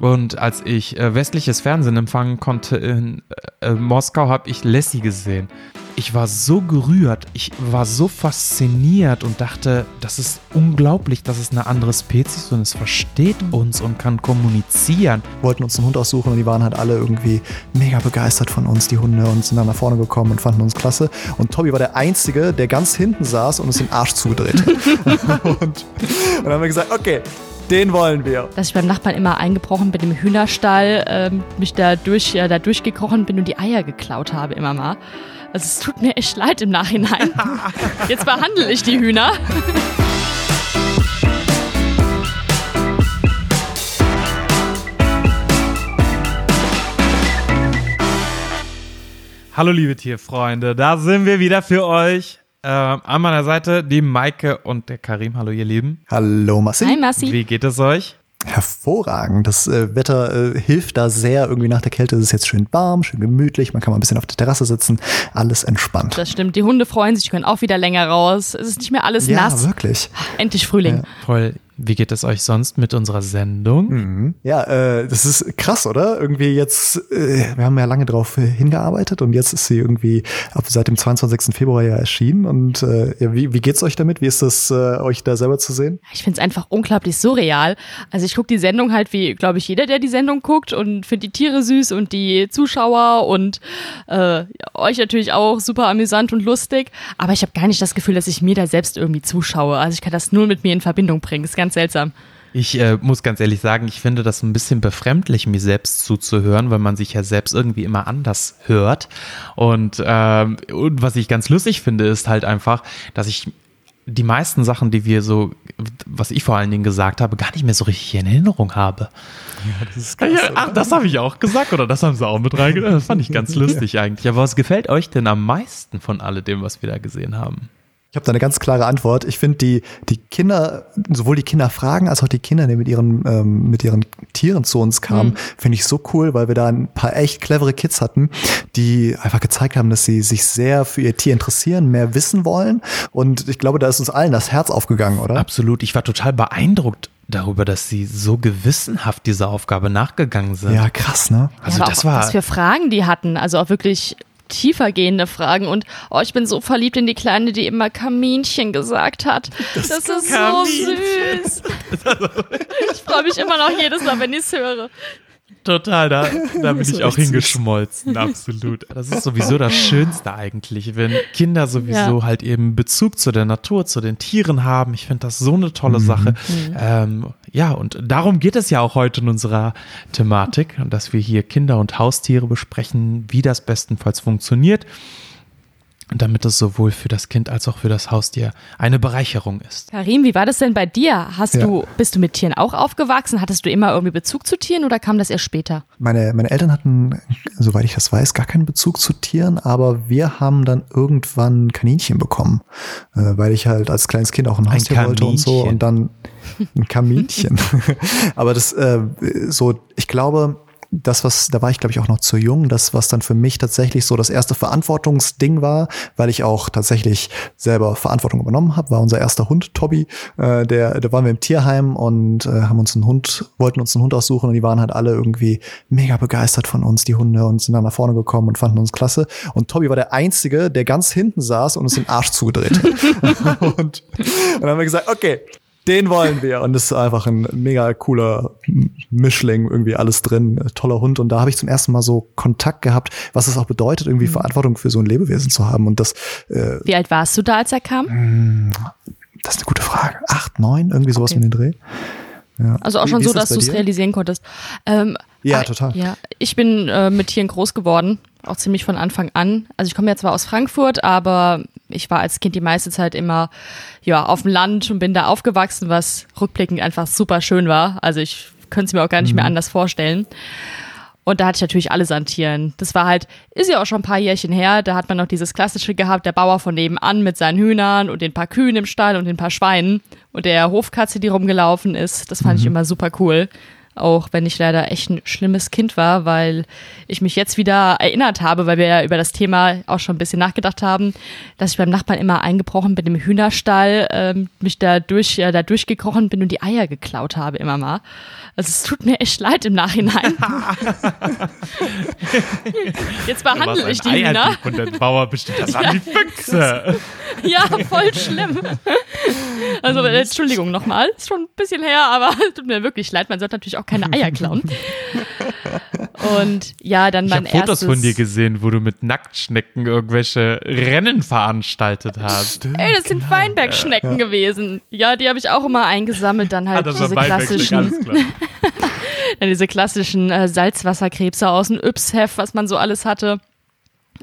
Und als ich äh, westliches Fernsehen empfangen konnte in äh, Moskau, habe ich Lassie gesehen. Ich war so gerührt, ich war so fasziniert und dachte, das ist unglaublich, das ist eine andere Spezies und es versteht uns und kann kommunizieren. wollten uns einen Hund aussuchen und die waren halt alle irgendwie mega begeistert von uns, die Hunde, und sind dann nach vorne gekommen und fanden uns klasse. Und Tobi war der Einzige, der ganz hinten saß und uns den Arsch zugedreht hat. und, und dann haben wir gesagt, okay, den wollen wir. Dass ich beim Nachbarn immer eingebrochen bin im Hühnerstall, ähm, mich da, durch, äh, da durchgekrochen bin und die Eier geklaut habe immer mal. Also es tut mir echt leid im Nachhinein. Jetzt behandle ich die Hühner. Hallo liebe Tierfreunde, da sind wir wieder für euch. Ähm, an meiner Seite die Maike und der Karim. Hallo ihr Lieben. Hallo Massi. Hi Massi. Wie geht es euch? Hervorragend. Das äh, Wetter äh, hilft da sehr. Irgendwie nach der Kälte ist es jetzt schön warm, schön gemütlich. Man kann mal ein bisschen auf der Terrasse sitzen. Alles entspannt. Das stimmt, die Hunde freuen sich, können auch wieder länger raus. Es ist nicht mehr alles ja, nass. wirklich. Endlich Frühling. Toll. Wie geht es euch sonst mit unserer Sendung? Ja, äh, das ist krass, oder? Irgendwie jetzt, äh, wir haben ja lange drauf hingearbeitet und jetzt ist sie irgendwie ab seit dem 22. Februar ja erschienen. Und äh, ja, wie, wie geht's euch damit? Wie ist das, äh, euch da selber zu sehen? Ich finde es einfach unglaublich surreal. Also ich gucke die Sendung halt wie, glaube ich, jeder, der die Sendung guckt und finde die Tiere süß und die Zuschauer und äh, euch natürlich auch super amüsant und lustig. Aber ich habe gar nicht das Gefühl, dass ich mir da selbst irgendwie zuschaue. Also ich kann das nur mit mir in Verbindung bringen. Das ist ganz seltsam. Ich äh, muss ganz ehrlich sagen, ich finde das ein bisschen befremdlich, mir selbst zuzuhören, weil man sich ja selbst irgendwie immer anders hört. Und, ähm, und was ich ganz lustig finde, ist halt einfach, dass ich die meisten Sachen, die wir so, was ich vor allen Dingen gesagt habe, gar nicht mehr so richtig in Erinnerung habe. Ja, das ist Ja, ach, das habe ich auch gesagt oder das haben sie auch mit reingenommen. Das fand ich ganz lustig eigentlich. Aber was gefällt euch denn am meisten von alledem, was wir da gesehen haben? Ich habe da eine ganz klare Antwort. Ich finde die, die Kinder, sowohl die Kinderfragen als auch die Kinder, die mit ihren, ähm, mit ihren Tieren zu uns kamen, finde ich so cool, weil wir da ein paar echt clevere Kids hatten, die einfach gezeigt haben, dass sie sich sehr für ihr Tier interessieren, mehr wissen wollen. Und ich glaube, da ist uns allen das Herz aufgegangen, oder? Absolut. Ich war total beeindruckt darüber, dass sie so gewissenhaft dieser Aufgabe nachgegangen sind. Ja, krass, ne? Also ja, das auch, war was für Fragen die hatten. Also auch wirklich tiefergehende Fragen und oh, ich bin so verliebt in die Kleine, die immer Kaminchen gesagt hat. Das, ist Kaminchen. so süß. ich freue mich immer noch jedes Mal, wenn ich es höre. Total, da, da bin ich auch hingeschmolzen, absolut. Das ist sowieso das Schönste eigentlich, wenn Kinder sowieso Ja. halt eben Bezug zu der Natur, zu den Tieren haben. Ich finde das so eine tolle Sache. Ähm, ja, und darum geht es ja auch heute in unserer Thematik, dass wir hier Kinder und Haustiere besprechen, wie das bestenfalls funktioniert. Damit es sowohl für das Kind als auch für das Haustier eine Bereicherung ist. Karim, wie war das denn bei dir? Hast Ja. du, bist du mit Tieren auch aufgewachsen? Hattest du immer irgendwie Bezug zu Tieren oder kam das erst später? Meine, meine Eltern hatten, soweit ich das weiß, gar keinen Bezug zu Tieren, aber wir haben dann irgendwann Kaninchen bekommen, äh, weil ich halt als kleines Kind auch ein Haustier wollte und so und dann ein Kaminchen. aber das äh, so, ich glaube, das, was, da war ich, glaube ich, auch noch zu jung, das, was dann für mich tatsächlich so das erste Verantwortungsding war, weil ich auch tatsächlich selber Verantwortung übernommen habe, war unser erster Hund, Tobi. Äh, der, da waren wir im Tierheim und äh, haben uns einen Hund, wollten uns einen Hund aussuchen und die waren halt alle irgendwie mega begeistert von uns, die Hunde, und sind dann nach vorne gekommen und fanden uns klasse. Und Tobi war der Einzige, der ganz hinten saß und uns den Arsch zugedreht hat. und, und dann haben wir gesagt, okay, den wollen wir. Und das ist einfach ein mega cooler Mischling, irgendwie alles drin, toller Hund. Und da habe ich zum ersten Mal so Kontakt gehabt, was es auch bedeutet, irgendwie Verantwortung für so ein Lebewesen zu haben. Und das, äh, Wie alt warst du da, als er kam? das ist eine gute Frage. Acht, neun, irgendwie sowas Okay. mit dem Dreh. Ja. Also auch schon so, dass du es realisieren konntest. Ähm, Ja, ah, total. Ja, ich bin äh, mit Tieren groß geworden, auch ziemlich von Anfang an. Also ich komme ja zwar aus Frankfurt, aber ich war als Kind die meiste Zeit immer ja auf dem Land und bin da aufgewachsen, was rückblickend einfach super schön war. Also ich könnte es mir auch gar nicht Mhm. mehr anders vorstellen. Und da hatte ich natürlich alles an Tieren. Das war halt, ist ja auch schon ein paar Jährchen her, da hat man noch dieses klassische gehabt, der Bauer von nebenan mit seinen Hühnern und den paar Kühen im Stall und den paar Schweinen und der Hofkatze, die rumgelaufen ist. Das fand ich immer super cool. Auch wenn ich leider echt ein schlimmes Kind war, weil ich mich jetzt wieder erinnert habe, weil wir ja über das Thema auch schon ein bisschen nachgedacht haben, dass ich beim Nachbarn immer eingebrochen bin im Hühnerstall, ähm, mich da durch, äh, da durchgekrochen bin und die Eier geklaut habe immer mal. Also es tut mir echt leid im Nachhinein. Jetzt behandle ich die Hühner. Und der Bauer bestimmt, das waren die Füchse. Ja, voll schlimm. Also Entschuldigung nochmal, ist schon ein bisschen her, aber es tut mir wirklich leid. Man sollte natürlich auch keine Eier klauen. Und ja, dann ich mein Ich habe Fotos erstes. von dir gesehen, wo du mit Nacktschnecken irgendwelche Rennen veranstaltet hast. Ey, das sind Weinbergschnecken gewesen. Ja, die habe ich auch immer eingesammelt. Dann halt Ah, das diese klassischen, alles klar. dann diese klassischen äh, Salzwasserkrebse aus dem Yps-Heft, was man so alles hatte.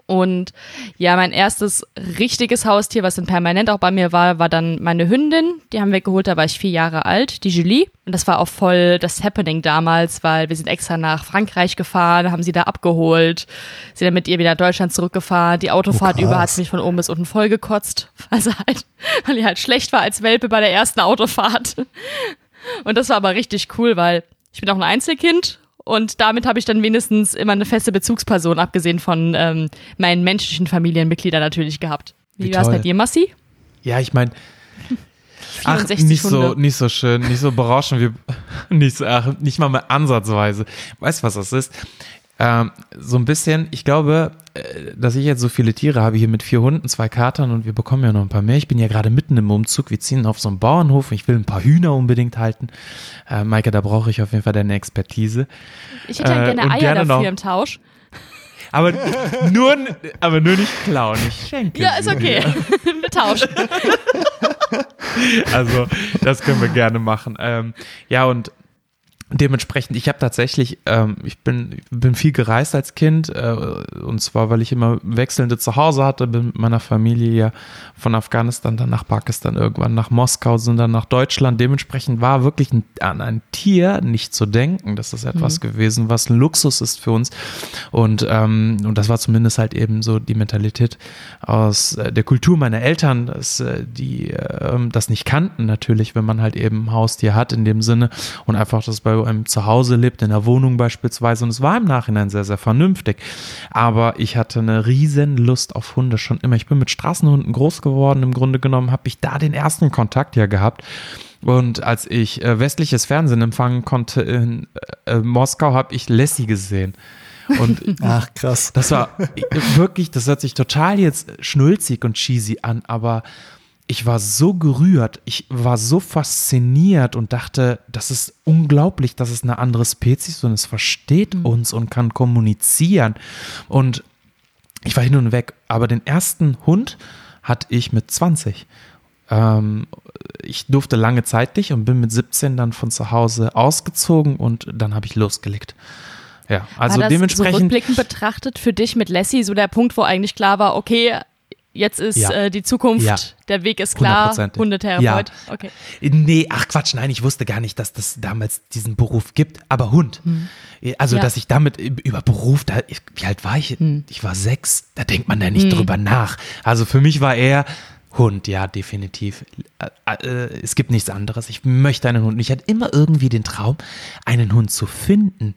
Und ja, mein erstes richtiges Haustier, was dann permanent auch bei mir war, war dann meine Hündin. Die haben wir geholt, da war ich vier Jahre alt, die Julie. Und das war auch voll das Happening damals, weil wir sind extra nach Frankreich gefahren, haben sie da abgeholt, sind dann mit ihr wieder nach Deutschland zurückgefahren. Die Autofahrt Oh, über hat mich von oben bis unten voll gekotzt, also halt, weil die halt schlecht war als Welpe bei der ersten Autofahrt. Und das war aber richtig cool, weil ich bin auch ein Einzelkind und damit habe ich dann wenigstens immer eine feste Bezugsperson, abgesehen von ähm, meinen menschlichen Familienmitgliedern natürlich gehabt. Wie, Wie war es bei dir, Massi? Ja, ich meine, ach, 64 nicht so, Hunde. nicht so schön, nicht so berauschend, wie, nicht, so, ach, nicht mal mehr ansatzweise. Weißt du, was das ist? Ähm, so ein bisschen, ich glaube, äh, dass ich jetzt so viele Tiere habe, hier mit vier Hunden, zwei Katern und wir bekommen ja noch ein paar mehr. Ich bin ja gerade mitten im Umzug, wir ziehen auf so einen Bauernhof, ich will ein paar Hühner unbedingt halten. Äh, Maike, da brauche ich auf jeden Fall deine Expertise. Ich hätte ja äh, gerne und Eier gerne dafür noch- im Tausch. Aber nur, aber nur nicht klauen, ich schenke Ja, ist okay. Wir tauschen. Also, das können wir gerne machen. Ähm, ja, und dementsprechend, ich habe tatsächlich, ähm, ich bin, bin viel gereist als Kind, äh, und zwar, weil ich immer wechselnde Zuhause hatte, bin mit meiner Familie ja von Afghanistan dann nach Pakistan, irgendwann nach Moskau, sind dann nach Deutschland. Dementsprechend war wirklich ein, an ein Tier nicht zu denken. Das ist etwas gewesen, was ein Luxus ist für uns. Und, ähm, und das war zumindest halt eben so die Mentalität aus äh, der Kultur meiner Eltern, dass äh, die ähm, das nicht kannten natürlich, wenn man halt eben ein Haustier hat in dem Sinne und einfach das bei einem Zuhause lebt, in der Wohnung beispielsweise. Und es war im Nachhinein sehr, sehr vernünftig. Aber ich hatte eine riesen Lust auf Hunde schon immer. Ich bin mit Straßenhunden groß geworden. Im Grunde genommen habe ich da den ersten Kontakt ja gehabt. Und als ich äh, westliches Fernsehen empfangen konnte in äh, Moskau, habe ich Lassie gesehen. Und Ach, krass. das war wirklich, das hört sich total jetzt schnulzig und cheesy an, aber ich war so gerührt, ich war so fasziniert und dachte, das ist unglaublich, das ist eine andere Spezies und es versteht uns und kann kommunizieren. Und ich war hin und weg, aber den ersten Hund hatte ich mit 20. Ähm, ich durfte lange Zeit nicht und bin mit 17 dann von zu Hause ausgezogen und dann habe ich losgelegt. Ja, also war das so dementsprechend. rückblickend betrachtet für dich mit Lassie so der Punkt, wo eigentlich klar war, okay, jetzt ist Ja. äh, die Zukunft, Ja. der Weg ist klar. Hundetherapeut. Ja. Okay. Nee, ach Quatsch, nein, ich wusste gar nicht, dass das damals diesen Beruf gibt, aber Hund. Also, Ja. dass ich damit über Beruf, da, wie alt war ich? Ich war sechs, da denkt man da nicht drüber nach. Also für mich war eher Hund, ja, definitiv. Äh, äh, es gibt nichts anderes. Ich möchte einen Hund. Und ich hatte immer irgendwie den Traum, einen Hund zu finden.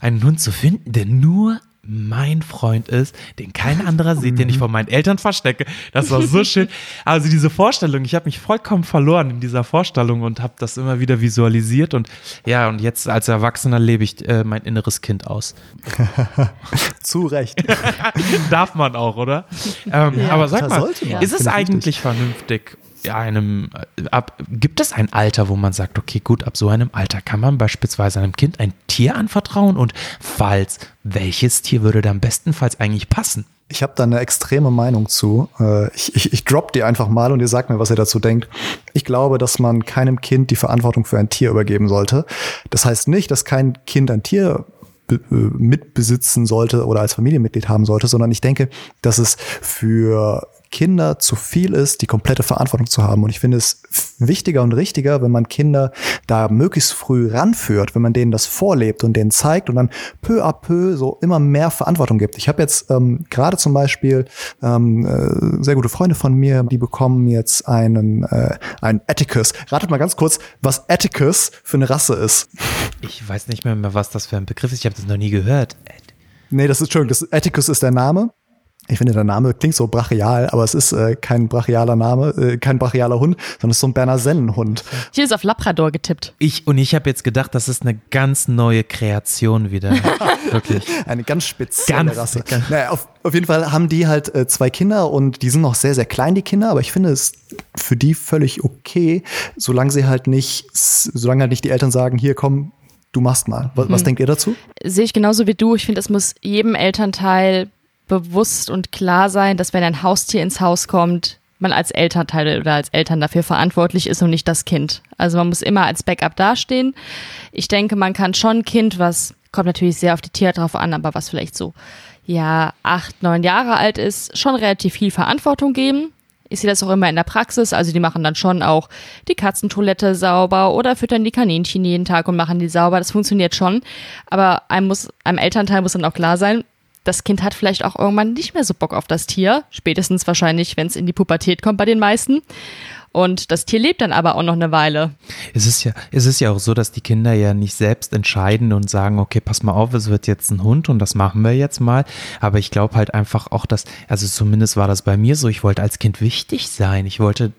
Einen Hund zu finden, der nur mein Freund ist, den kein anderer sieht, den ich vor meinen Eltern verstecke. Das war so schön. Also diese Vorstellung, ich habe mich vollkommen verloren in dieser Vorstellung und habe das immer wieder visualisiert und ja, und jetzt als Erwachsener lebe ich äh, mein inneres Kind aus. Zu Recht. Darf man auch, oder? Ähm, Ja. aber sag mal, ist es eigentlich vernünftig, einem, äh, ab, gibt es ein Alter, wo man sagt, okay, gut, ab so einem Alter kann man beispielsweise einem Kind ein Tier anvertrauen und falls, welches Tier würde dann bestenfalls eigentlich passen? Ich habe da eine extreme Meinung zu. Äh, Ich, ich, ich drop die einfach mal und ihr sagt mir, was ihr dazu denkt. Ich glaube, dass man keinem Kind die Verantwortung für ein Tier übergeben sollte. Das heißt nicht, dass kein Kind ein Tier äh, mitbesitzen sollte oder als Familienmitglied haben sollte, sondern ich denke, dass es für Kinder zu viel ist, die komplette Verantwortung zu haben. Und ich finde es wichtiger und richtiger, wenn man Kinder da möglichst früh ranführt, wenn man denen das vorlebt und denen zeigt und dann peu à peu so immer mehr Verantwortung gibt. Ich habe jetzt ähm, gerade zum Beispiel ähm, äh, sehr gute Freunde von mir, die bekommen jetzt einen, äh, einen Atticus. Ratet mal ganz kurz, was Atticus für eine Rasse ist. Ich weiß nicht mehr, mehr was das für ein Begriff ist. Ich habe das noch nie gehört. Nee, das ist schön. Das Atticus ist der Name. Ich finde, der Name klingt so brachial, aber es ist äh, kein brachialer Name, äh, kein brachialer Hund, sondern es ist so ein Berner Sennenhund. Hier ist auf Labrador getippt. Ich und ich habe jetzt gedacht, das ist eine ganz neue Kreation wieder. Wirklich. Eine ganz spezielle Ganz- Rasse. ganz- Naja, auf, auf jeden Fall haben die halt äh, zwei Kinder und die sind noch sehr, sehr klein, die Kinder, aber ich finde es für die völlig okay, solange sie halt nicht, solange halt nicht die Eltern sagen, hier komm, du machst mal. Was, was denkt ihr dazu? Sehe ich genauso wie du. Ich finde, es muss jedem Elternteil bewusst und klar sein, dass wenn ein Haustier ins Haus kommt, man als Elternteil oder als Eltern dafür verantwortlich ist und nicht das Kind. Also man muss immer als Backup dastehen. Ich denke, man kann schon ein Kind, was kommt natürlich sehr auf die Tiere drauf an, aber was vielleicht so ja acht, neun Jahre alt ist, schon relativ viel Verantwortung geben. Ich sehe das auch immer in der Praxis. Also die machen dann schon auch die Katzentoilette sauber oder füttern die Kaninchen jeden Tag und machen die sauber. Das funktioniert schon. Aber einem muss, einem Elternteil muss dann auch klar sein, das Kind hat vielleicht auch irgendwann nicht mehr so Bock auf das Tier. Spätestens wahrscheinlich, wenn es in die Pubertät kommt bei den meisten. Und das Tier lebt dann aber auch noch eine Weile. Es ist ja, es ist ja auch so, dass die Kinder ja nicht selbst entscheiden und sagen, okay, pass mal auf, es wird jetzt ein Hund und das machen wir jetzt mal. Aber ich glaube halt einfach auch, dass, also zumindest war das bei mir so, ich wollte als Kind wichtig sein. Ich wollte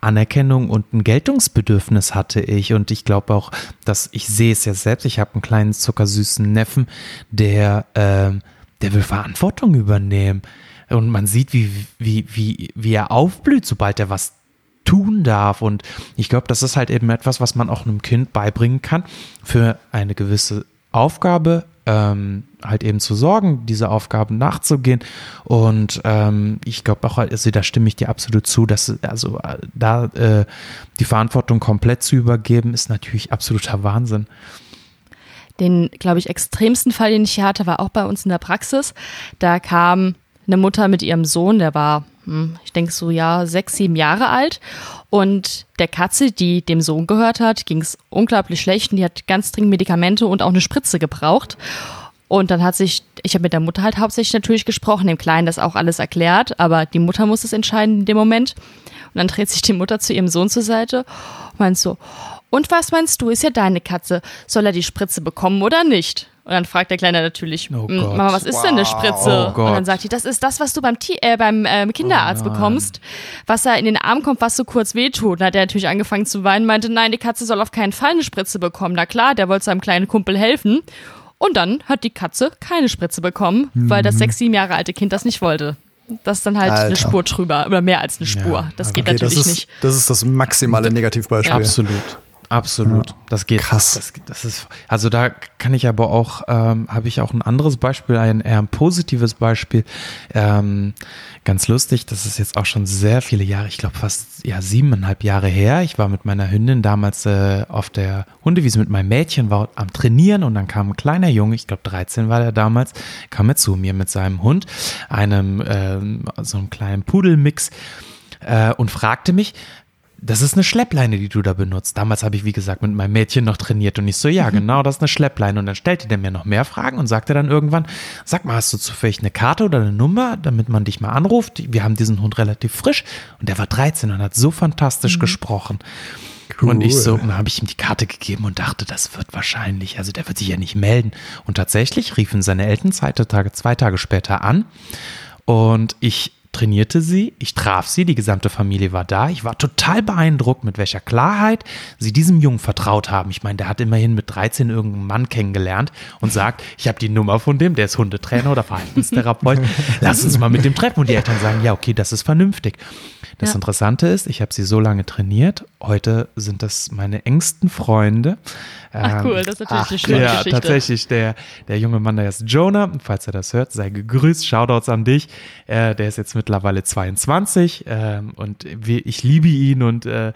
Anerkennung und ein Geltungsbedürfnis hatte ich. Und ich glaube auch, dass ich sehe es ja selbst. Ich habe einen kleinen zuckersüßen Neffen, der, ähm, der will Verantwortung übernehmen. Und man sieht, wie, wie, wie, wie er aufblüht, sobald er was tun darf. Und ich glaube, das ist halt eben etwas, was man auch einem Kind beibringen kann, für eine gewisse Aufgabe ähm, halt eben zu sorgen, diese Aufgaben nachzugehen. Und ähm, ich glaube auch, also da stimme ich dir absolut zu, dass also äh, da äh, die Verantwortung komplett zu übergeben, ist natürlich absoluter Wahnsinn. Den, glaube ich, extremsten Fall, den ich hier hatte, war auch bei uns in der Praxis. Da kam eine Mutter mit ihrem Sohn, der war, hm, ich denke so, ja, sechs, sieben Jahre alt. Und der Katze, die dem Sohn gehört hat, ging es unglaublich schlecht und die hat ganz dringend Medikamente und auch eine Spritze gebraucht. Und dann hat sich, ich habe mit der Mutter halt hauptsächlich natürlich gesprochen, dem Kleinen das auch alles erklärt, aber die Mutter muss es entscheiden in dem Moment. Und dann dreht sich die Mutter zu ihrem Sohn zur Seite und meint so, und was meinst du, ist ja deine Katze, soll er die Spritze bekommen oder nicht? Und dann fragt der Kleine natürlich, Oh "Mm, Gott. Mama, was ist denn eine Spritze? Oh und dann sagt die, das ist das, was du beim, Ti- äh, beim ähm, Kinderarzt Oh bekommst, was da in den Arm kommt, was so kurz wehtut. Dann hat er natürlich angefangen zu weinen, meinte, nein, die Katze soll auf keinen Fall eine Spritze bekommen. Na klar, der wollte seinem kleinen Kumpel helfen. Und dann hat die Katze keine Spritze bekommen, weil das sechs, sieben Jahre alte Kind das nicht wollte. Das ist dann halt eine Alter. Spur drüber, oder mehr als eine Spur. Ja, das geht Okay, das natürlich ist, nicht. das ist das maximale Negativbeispiel. Absolut. Absolut. Das geht. Krass. Das, das ist, also da kann ich aber auch, ähm, habe ich auch ein anderes Beispiel, ein eher ein positives Beispiel. Ähm, ganz lustig, das ist jetzt auch schon sehr viele Jahre, ich glaube fast ja siebeneinhalb Jahre her. Ich war mit meiner Hündin damals äh, auf der Hundewiese mit meinem Mädchen, war am Trainieren und dann kam ein kleiner Junge, ich glaube 13 war der damals, kam er zu mir mit seinem Hund, einem ähm, so einem kleinen Pudelmix äh, und fragte mich, das ist eine Schleppleine, die du da benutzt. Damals habe ich, wie gesagt, mit meinem Mädchen noch trainiert und ich so, ja, genau, das ist eine Schleppleine. Und dann stellte der mir noch mehr Fragen und sagte dann irgendwann, sag mal, hast du zufällig eine Karte oder eine Nummer, damit man dich mal anruft? Wir haben diesen Hund relativ frisch und der war 13 und hat so fantastisch gesprochen. Und ich so, dann habe ich ihm die Karte gegeben und dachte, das wird wahrscheinlich, also der wird sich ja nicht melden. Und tatsächlich riefen seine Eltern zwei Tage, zwei Tage später an und ich trainierte sie, ich traf sie, die gesamte Familie war da. Ich war total beeindruckt, mit welcher Klarheit sie diesem Jungen vertraut haben. Ich meine, der hat immerhin mit 13 irgendeinen Mann kennengelernt und sagt, ich habe die Nummer von dem, der ist Hundetrainer oder Verhaltenstherapeut. Lass uns mal mit dem treffen. Und die Eltern sagen, ja, okay, das ist vernünftig. Das Ja. Interessante ist, ich habe sie so lange trainiert. Heute sind das meine engsten Freunde. Ach Ähm, cool, das ist natürlich eine schöne ja, Geschichte. tatsächlich. Der, der junge Mann, der ist Jonah. Falls er das hört, sei gegrüßt. Shoutouts an dich. Äh, der ist jetzt mittlerweile 22 ähm, und ich liebe ihn und äh,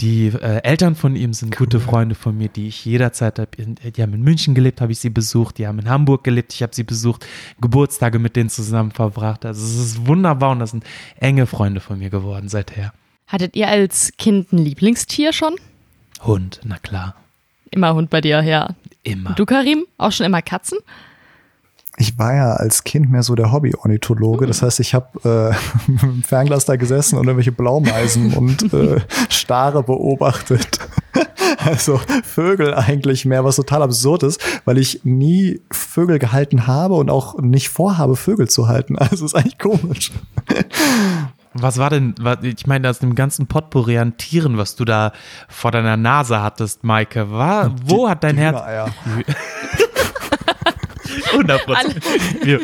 die äh, Eltern von ihm sind gute Freunde von mir, die ich jederzeit habe. Die haben in München gelebt, habe ich sie besucht. Die haben in Hamburg gelebt, ich habe sie besucht. Geburtstage mit denen zusammen verbracht. Also es ist wunderbar und das sind enge Freunde von mir geworden seither. Hattet ihr als Kind ein Lieblingstier schon? Hund, na klar. Immer Hund bei dir, ja. Immer. Du, Karim, auch schon immer Katzen? Ich war ja als Kind mehr so der Hobby-Ornithologe. Das heißt, ich habe äh, mit dem Fernglas da gesessen und irgendwelche Blaumeisen und äh, Stare beobachtet. Also Vögel eigentlich mehr, was total absurd ist, weil ich nie Vögel gehalten habe und auch nicht vorhabe, Vögel zu halten. Also ist eigentlich komisch. Was war denn, ich meine, aus dem ganzen Potpourri an Tieren, was du da vor deiner Nase hattest, Maike, war, wo die, hat dein Herz... 100 Prozent. Wir,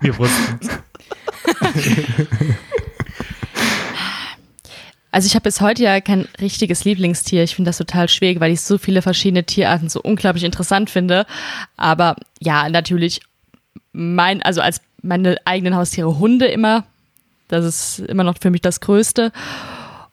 wir wussten Also ich habe bis heute ja kein richtiges Lieblingstier. Ich finde das total schwierig, weil ich so viele verschiedene Tierarten so unglaublich interessant finde. Aber ja, natürlich mein, also als meine eigenen Haustiere Hunde immer. Das ist immer noch für mich das Größte.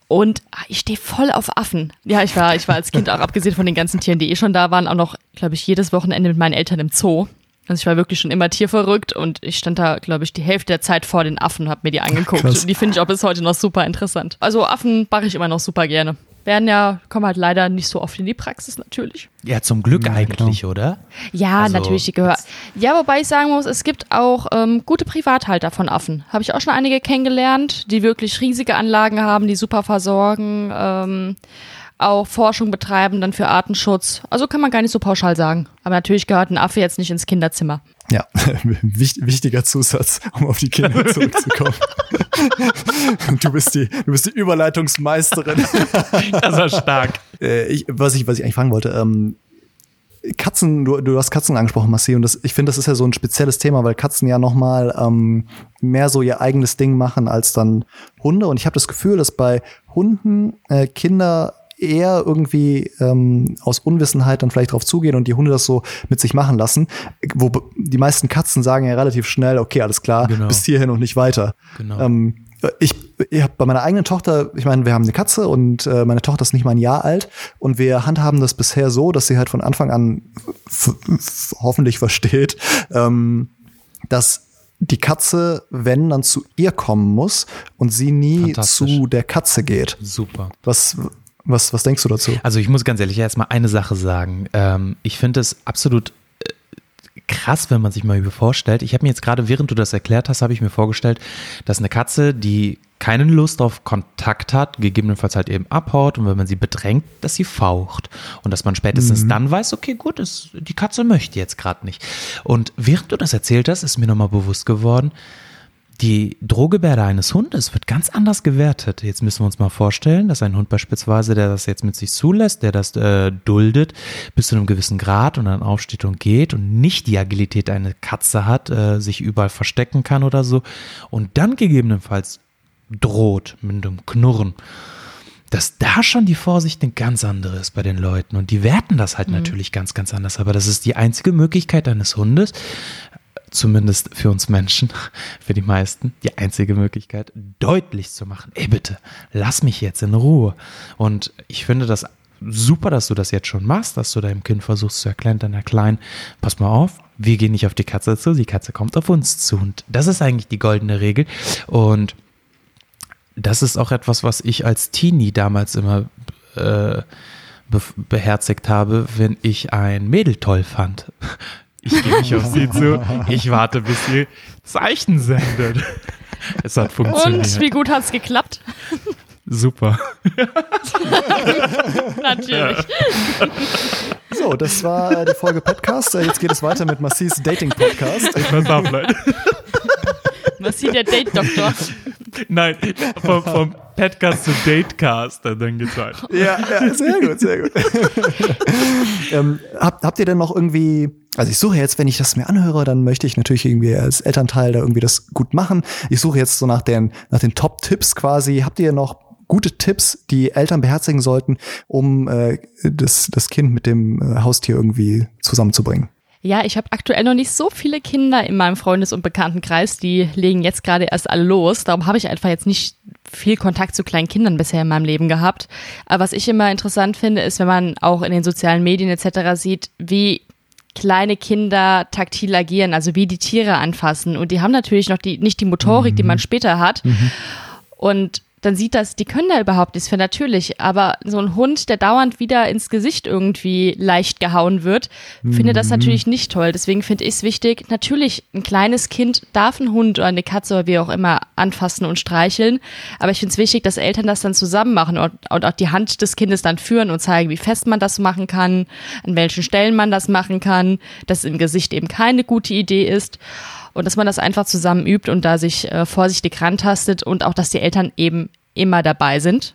Und ah, ich stehe voll auf Affen. Ja, ich war, ich war als Kind auch abgesehen von den ganzen Tieren, die eh schon da waren, auch noch, glaube ich, jedes Wochenende mit meinen Eltern im Zoo. Also ich war wirklich schon immer tierverrückt und ich stand da, glaube ich, die Hälfte der Zeit vor den Affen und habe mir die angeguckt. Krass. Und die finde ich auch bis heute noch super interessant. Also Affen mache ich immer noch super gerne. Werden ja, kommen halt leider nicht so oft in die Praxis natürlich. Ja, zum Glück ja, eigentlich, klar. oder? Ja, also, natürlich, die gehören. Ja, wobei ich sagen muss, es gibt auch ähm, gute Privathalter von Affen. Habe ich auch schon einige kennengelernt, die wirklich riesige Anlagen haben, die super versorgen. Ähm, auch Forschung betreiben dann für Artenschutz. Also kann man gar nicht so pauschal sagen. Aber natürlich gehört ein Affe jetzt nicht ins Kinderzimmer. Ja, wichtiger Zusatz, um auf die Kinder zurückzukommen. du bist die, du bist die Überleitungsmeisterin. das war stark. Äh, ich, was ich, was ich eigentlich fragen wollte, ähm, Katzen, du, du hast Katzen angesprochen, Massi, und das, ich finde, das ist ja so ein spezielles Thema, weil Katzen ja nochmal ähm, mehr so ihr eigenes Ding machen als dann Hunde. Und ich habe das Gefühl, dass bei Hunden äh, Kinder eher irgendwie ähm, aus Unwissenheit dann vielleicht drauf zugehen und die Hunde das so mit sich machen lassen. Wo die meisten Katzen sagen ja relativ schnell, okay, alles klar, genau. bis hierhin und nicht weiter. Genau. Ähm, ich, ich habe bei meiner eigenen Tochter, ich meine, wir haben eine Katze und äh, meine Tochter ist nicht mal ein Jahr alt und wir handhaben das bisher so, dass sie halt von Anfang an hoffentlich versteht, ähm, dass die Katze, wenn dann zu ihr kommen muss und sie nie zu der Katze geht. Super. Was was, was denkst du dazu? Also ich muss ganz ehrlich erstmal eine Sache sagen. Ähm, ich finde es absolut äh, krass, wenn man sich mal vorstellt. Ich habe mir jetzt gerade, während du das erklärt hast, habe ich mir vorgestellt, dass eine Katze, die keine Lust auf Kontakt hat, gegebenenfalls halt eben abhaut und wenn man sie bedrängt, dass sie faucht. Und dass man spätestens mhm. dann weiß, okay, gut, ist, die Katze möchte jetzt gerade nicht. Und während du das erzählt hast, ist mir nochmal bewusst geworden, die Drohgebärde eines Hundes wird ganz anders gewertet. Jetzt müssen wir uns mal vorstellen, dass ein Hund beispielsweise, der das jetzt mit sich zulässt, der das äh, duldet bis zu einem gewissen Grad und dann aufsteht und geht und nicht die Agilität eine Katze hat, äh, sich überall verstecken kann oder so und dann gegebenenfalls droht mit einem Knurren dass da schon die Vorsicht eine ganz andere ist bei den Leuten. Und die werten das halt mhm. natürlich ganz, ganz anders. Aber das ist die einzige Möglichkeit eines Hundes, zumindest für uns Menschen, für die meisten, die einzige Möglichkeit, deutlich zu machen, ey bitte, lass mich jetzt in Ruhe. Und ich finde das super, dass du das jetzt schon machst, dass du deinem Kind versuchst zu erklären, deiner Kleinen, pass mal auf, wir gehen nicht auf die Katze zu, die Katze kommt auf uns zu. Und das ist eigentlich die goldene Regel. Und das ist auch etwas, was ich als Teenie damals immer äh, beherzigt habe, wenn ich ein Mädel toll fand. Ich gehe nicht auf sie zu. Ich warte, bis sie Zeichen sendet. Es hat funktioniert. Und wie gut hat es geklappt? Super. Natürlich. So, das war die Folge Podcast. Jetzt geht es weiter mit Massis Dating Podcast. Ich pass auf, Leute. Massi, der Date-Doktor. Nein, vom, vom Podcast zu Datecast, dann geht's weiter. Ja, ja, sehr gut, sehr gut. ähm, habt, habt ihr denn noch irgendwie also ich suche jetzt, wenn ich das mir anhöre, dann möchte ich natürlich irgendwie als Elternteil da irgendwie das gut machen. Ich suche jetzt so nach den, nach den Top-Tipps quasi. Habt ihr noch gute Tipps, die Eltern beherzigen sollten, um äh, das, das Kind mit dem äh, Haustier irgendwie zusammenzubringen? Ja, ich habe aktuell noch nicht so viele Kinder in meinem Freundes- und Bekanntenkreis, die legen jetzt gerade erst alle los. Darum habe ich einfach jetzt nicht viel Kontakt zu kleinen Kindern bisher in meinem Leben gehabt. Aber was ich immer interessant finde, ist, wenn man auch in den sozialen Medien etc. sieht, wie kleine Kinder taktil agieren, also wie die Tiere anfassen. Und die haben natürlich noch die, nicht die Motorik, mhm. die man später hat. Mhm. Und dann sieht das, die können da überhaupt nichts für natürlich. Aber so ein Hund, der dauernd wieder ins Gesicht irgendwie leicht gehauen wird, mhm. findet das natürlich nicht toll. Deswegen finde ich es wichtig, natürlich, ein kleines Kind darf einen Hund oder eine Katze oder wie auch immer anfassen und streicheln. Aber ich finde es wichtig, dass Eltern das dann zusammen machen und, und auch die Hand des Kindes dann führen und zeigen, wie fest man das machen kann, an welchen Stellen man das machen kann, dass im Gesicht eben keine gute Idee ist und dass man das einfach zusammen übt und da sich äh, vorsichtig rantastet und auch, dass die Eltern eben immer dabei sind,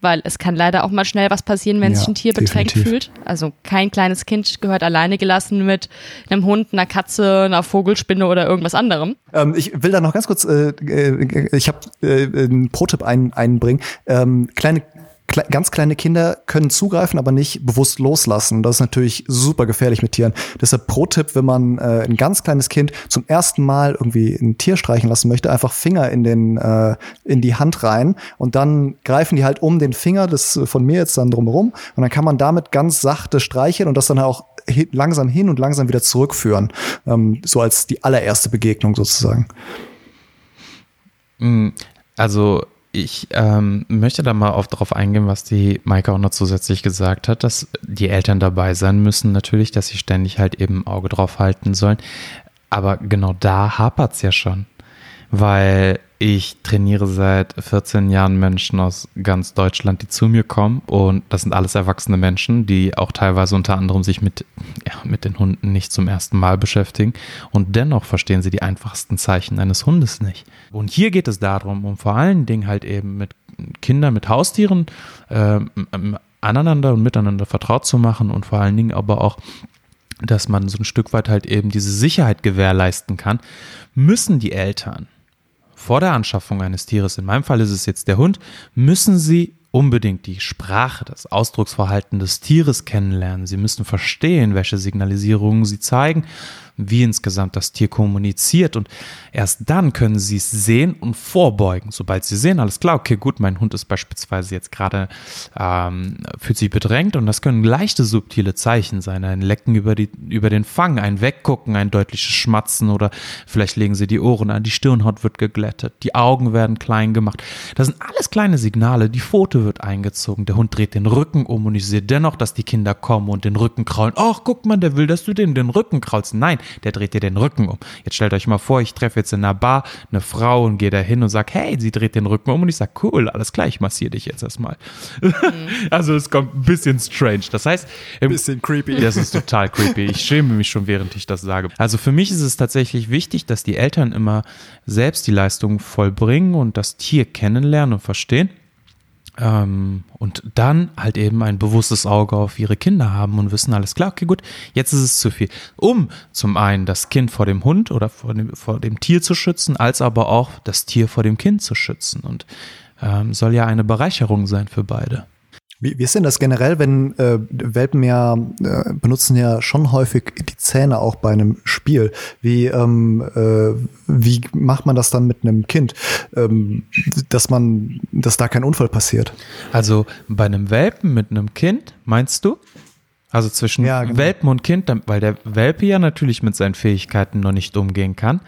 weil es kann leider auch mal schnell was passieren, wenn ja, sich ein Tier bedrängt definitiv. fühlt. Also kein kleines Kind gehört alleine gelassen mit einem Hund, einer Katze, einer Vogelspinne oder irgendwas anderem. Ähm, ich will da noch ganz kurz, äh, äh, ich habe äh, einen Pro-Tipp ein, einbringen. Ähm, kleine Kle ganz kleine Kinder können zugreifen, aber nicht bewusst loslassen. Das ist natürlich super gefährlich mit Tieren. Deshalb Pro-Tipp, wenn man äh, ein ganz kleines Kind zum ersten Mal irgendwie ein Tier streichen lassen möchte, einfach Finger in den äh, in die Hand rein und dann greifen die halt um den Finger, das von mir jetzt dann drumherum und dann kann man damit ganz sachte streicheln und das dann auch langsam hin und langsam wieder zurückführen, ähm, so als die allererste Begegnung sozusagen. Mm, also ich ähm, möchte da mal auf, darauf eingehen, was die Maike auch noch zusätzlich gesagt hat, dass die Eltern dabei sein müssen, natürlich, dass sie ständig halt eben Auge drauf halten sollen. Aber genau da hapert es ja schon. Weil ich trainiere seit 14 Jahren Menschen aus ganz Deutschland, die zu mir kommen. Und das sind alles erwachsene Menschen, die auch teilweise unter anderem sich mit, ja, mit den Hunden nicht zum ersten Mal beschäftigen. Und dennoch verstehen sie die einfachsten Zeichen eines Hundes nicht. Und hier geht es darum, um vor allen Dingen halt eben mit Kindern, mit Haustieren äh, aneinander und miteinander vertraut zu machen und vor allen Dingen aber auch dass man so ein Stück weit halt eben diese Sicherheit gewährleisten kann, müssen die Eltern vor der Anschaffung eines Tieres, in meinem Fall ist es jetzt der Hund, müssen Sie unbedingt die Sprache, das Ausdrucksverhalten des Tieres kennenlernen. Sie müssen verstehen, welche Signalisierungen sie zeigen wie insgesamt das Tier kommuniziert und erst dann können sie es sehen und vorbeugen. Sobald sie sehen, alles klar, okay, gut, mein Hund ist beispielsweise jetzt gerade, ähm, fühlt sich bedrängt und das können leichte subtile Zeichen sein, ein Lecken über, die, über den Fang, ein Weggucken, ein deutliches Schmatzen oder vielleicht legen sie die Ohren an, die Stirnhaut wird geglättet, die Augen werden klein gemacht. Das sind alles kleine Signale, die Pfote wird eingezogen, der Hund dreht den Rücken um und ich sehe dennoch, dass die Kinder kommen und den Rücken kraulen. Ach, guck mal, der will, dass du den, den Rücken kraulst. Nein, der dreht dir den Rücken um. Jetzt stellt euch mal vor, ich treffe jetzt in einer Bar eine Frau und gehe da hin und sage, hey, sie dreht den Rücken um und ich sage, cool, alles klar, ich massiere dich jetzt erstmal. Mhm. also es kommt ein bisschen strange. Das heißt, ein bisschen creepy. Das ist total creepy. Ich schäme mich schon, während ich das sage. Also für mich ist es tatsächlich wichtig, dass die Eltern immer selbst die Leistung vollbringen und das Tier kennenlernen und verstehen. Ähm, und dann halt eben ein bewusstes Auge auf ihre Kinder haben und wissen, alles klar, okay, gut, jetzt ist es zu viel. Um zum einen das Kind vor dem Hund oder vor dem, vor dem Tier zu schützen, als aber auch das Tier vor dem Kind zu schützen. Und ähm, soll ja eine Bereicherung sein für beide. Wie, wie ist denn das generell, wenn äh, Welpen ja äh, benutzen ja schon häufig die Zähne auch bei einem Spiel? Wie, ähm, äh, wie macht man das dann mit einem Kind, ähm, dass man, dass da kein Unfall passiert? Also bei einem Welpen mit einem Kind, meinst du? Also zwischen ja, genau. Welpen und Kind, weil der Welpe ja natürlich mit seinen Fähigkeiten noch nicht umgehen kann.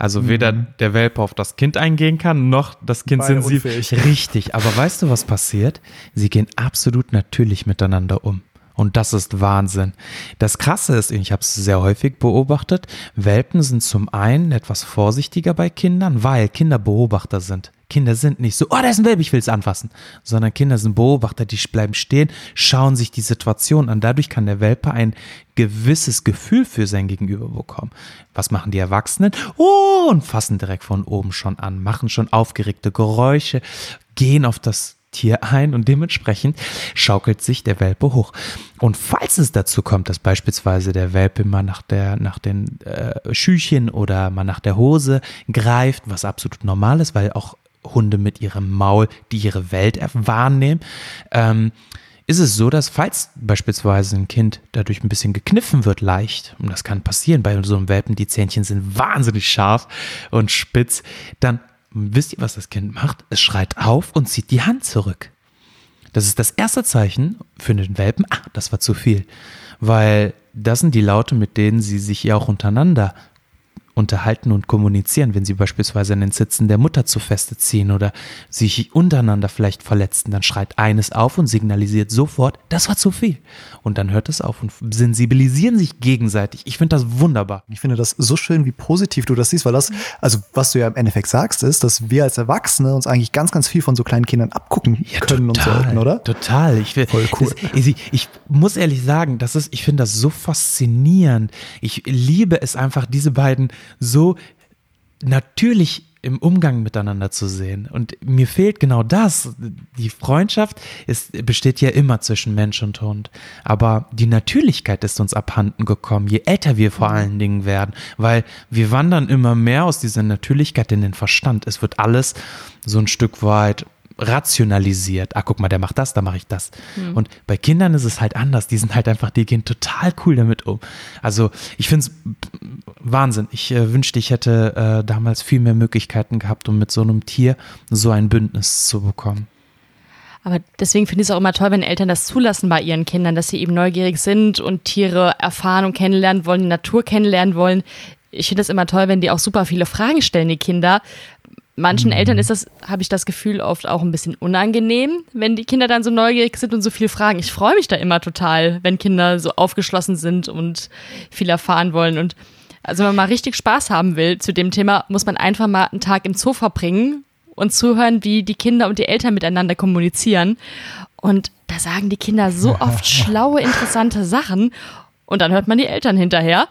Also weder mhm. der Welpe auf das Kind eingehen kann, noch das Kind Beide sensitiv. Unfähig. Richtig, aber weißt du, was passiert? Sie gehen absolut natürlich miteinander um. Und das ist Wahnsinn. Das Krasse ist, ich habe es sehr häufig beobachtet, Welpen sind zum einen etwas vorsichtiger bei Kindern, weil Kinder Beobachter sind. Kinder sind nicht so, oh, da ist ein Welpe, ich will es anfassen, sondern Kinder sind Beobachter, die bleiben stehen, schauen sich die Situation an. Dadurch kann der Welpe ein gewisses Gefühl für sein Gegenüber bekommen. Was machen die Erwachsenen? Oh, und fassen direkt von oben schon an, machen schon aufgeregte Geräusche, gehen auf das Tier ein und dementsprechend schaukelt sich der Welpe hoch. Und falls es dazu kommt, dass beispielsweise der Welpe mal nach, der, nach den äh, Schüchen oder mal nach der Hose greift, was absolut normal ist, weil auch Hunde mit ihrem Maul die ihre Welt wahrnehmen, ähm, ist es so, dass falls beispielsweise ein Kind dadurch ein bisschen gekniffen wird, leicht, und das kann passieren bei so einem Welpen, die Zähnchen sind wahnsinnig scharf und spitz, dann wisst ihr, was das Kind macht? Es schreit auf und zieht die Hand zurück. Das ist das erste Zeichen für den Welpen, ah, das war zu viel. Weil das sind die Laute, mit denen sie sich ja auch untereinander unterhalten und kommunizieren, wenn sie beispielsweise an den Sitzen der Mutter zu feste ziehen oder sich untereinander vielleicht verletzen, dann schreit eines auf und signalisiert sofort, das war zu viel. Und dann hört es auf und sensibilisieren sich gegenseitig. Ich finde das wunderbar. Ich finde das so schön, wie positiv du das siehst, weil das, also was du ja im Endeffekt sagst, ist, dass wir als Erwachsene uns eigentlich ganz, ganz viel von so kleinen Kindern abgucken ja, können total, und sollten, oder? Total. Ich, Voll cool. Das, ich, ich muss ehrlich sagen, das ist, ich finde das so faszinierend. Ich liebe es einfach, diese beiden so natürlich im Umgang miteinander zu sehen. Und mir fehlt genau das. Die Freundschaft ist, besteht ja immer zwischen Mensch und Hund. Aber die Natürlichkeit ist uns abhanden gekommen, je älter wir vor allen Dingen werden, weil wir wandern immer mehr aus dieser Natürlichkeit in den Verstand. Es wird alles so ein Stück weit rationalisiert. Ah, guck mal, der macht das, da mache ich das. Mhm. Und bei Kindern ist es halt anders. Die sind halt einfach, die gehen total cool damit um. Also ich finde es Wahnsinn. Ich äh, wünschte, ich hätte äh, damals viel mehr Möglichkeiten gehabt, um mit so einem Tier so ein Bündnis zu bekommen. Aber deswegen finde ich es auch immer toll, wenn Eltern das zulassen bei ihren Kindern, dass sie eben neugierig sind und Tiere erfahren und kennenlernen wollen, die Natur kennenlernen wollen. Ich finde es immer toll, wenn die auch super viele Fragen stellen, die Kinder, Manchen Eltern ist das, habe ich das Gefühl, oft auch ein bisschen unangenehm, wenn die Kinder dann so neugierig sind und so viel fragen. Ich freue mich da immer total, wenn Kinder so aufgeschlossen sind und viel erfahren wollen. Und also wenn man mal richtig Spaß haben will zu dem Thema, muss man einfach mal einen Tag im Zoo verbringen und zuhören, wie die Kinder und die Eltern miteinander kommunizieren. Und da sagen die Kinder so oft schlaue, interessante Sachen. Und dann hört man die Eltern hinterher.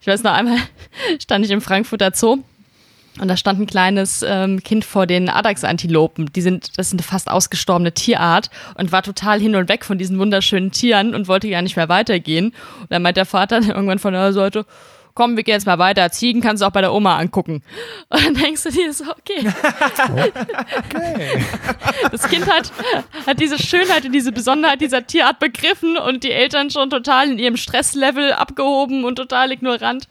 Ich weiß noch einmal, stand ich im Frankfurter Zoo und da stand ein kleines ähm, Kind vor den Adax-Antilopen. Die sind, das sind fast ausgestorbene Tierart und war total hin und weg von diesen wunderschönen Tieren und wollte gar nicht mehr weitergehen. Und dann meint der Vater irgendwann von der Seite, komm, wir gehen jetzt mal weiter. Ziegen kannst du auch bei der Oma angucken. Und dann denkst du dir so, okay. okay. Das Kind hat, hat diese Schönheit und diese Besonderheit dieser Tierart begriffen und die Eltern schon total in ihrem Stresslevel abgehoben und total ignorant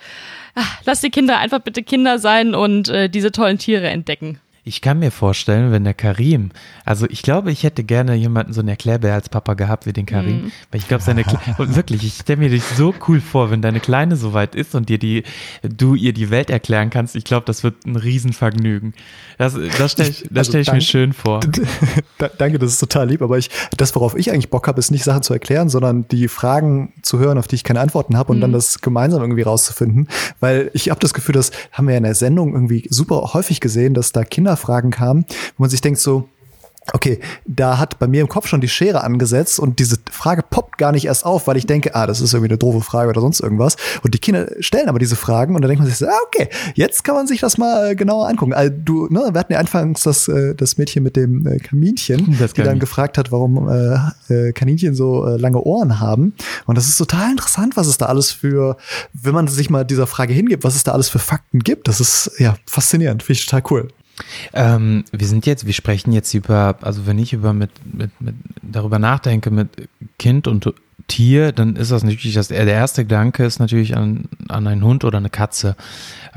ach, lass die Kinder einfach bitte Kinder sein und äh, diese tollen Tiere entdecken. Ich kann mir vorstellen, wenn der Karim, also ich glaube, ich hätte gerne jemanden, so einen Erklärbär als Papa gehabt wie den Karim, mm. weil ich glaube, seine, und wirklich, ich stelle mir dich so cool vor, wenn deine Kleine so weit ist und dir die, du ihr die Welt erklären kannst, ich glaube, das wird ein Riesenvergnügen. Das, das stelle ich, das also stell ich mir schön vor. Danke, das ist total lieb, aber ich, das, worauf ich eigentlich Bock habe, ist nicht Sachen zu erklären, sondern die Fragen zu hören, auf die ich keine Antworten habe und mm. dann das gemeinsam irgendwie rauszufinden, weil ich habe das Gefühl, das haben wir ja in der Sendung irgendwie super häufig gesehen, dass da Kinder Kinderfragen kamen, wo man sich denkt so, Okay, da hat bei mir im Kopf schon die Schere angesetzt und diese Frage poppt gar nicht erst auf, weil ich denke, ah, das ist irgendwie eine doofe Frage oder sonst irgendwas. Und die Kinder stellen aber diese Fragen und dann denkt man sich so, ah, okay, jetzt kann man sich das mal äh, genauer angucken. Also, du, ne, wir hatten ja anfangs das, äh, das Mädchen mit dem äh, Kaninchen, das die dann gefragt hat, warum äh, Kaninchen so lange Ohren haben. Und das ist total interessant, was es da alles für, wenn man sich mal dieser Frage hingibt, was es da alles für Fakten gibt. Das ist ja faszinierend, finde ich total cool. Ähm, wir sind jetzt, wir sprechen jetzt über, also wenn ich über mit, mit, mit darüber nachdenke mit Kind und Tier, dann ist das natürlich, das, der erste Gedanke ist natürlich an, an einen Hund oder eine Katze.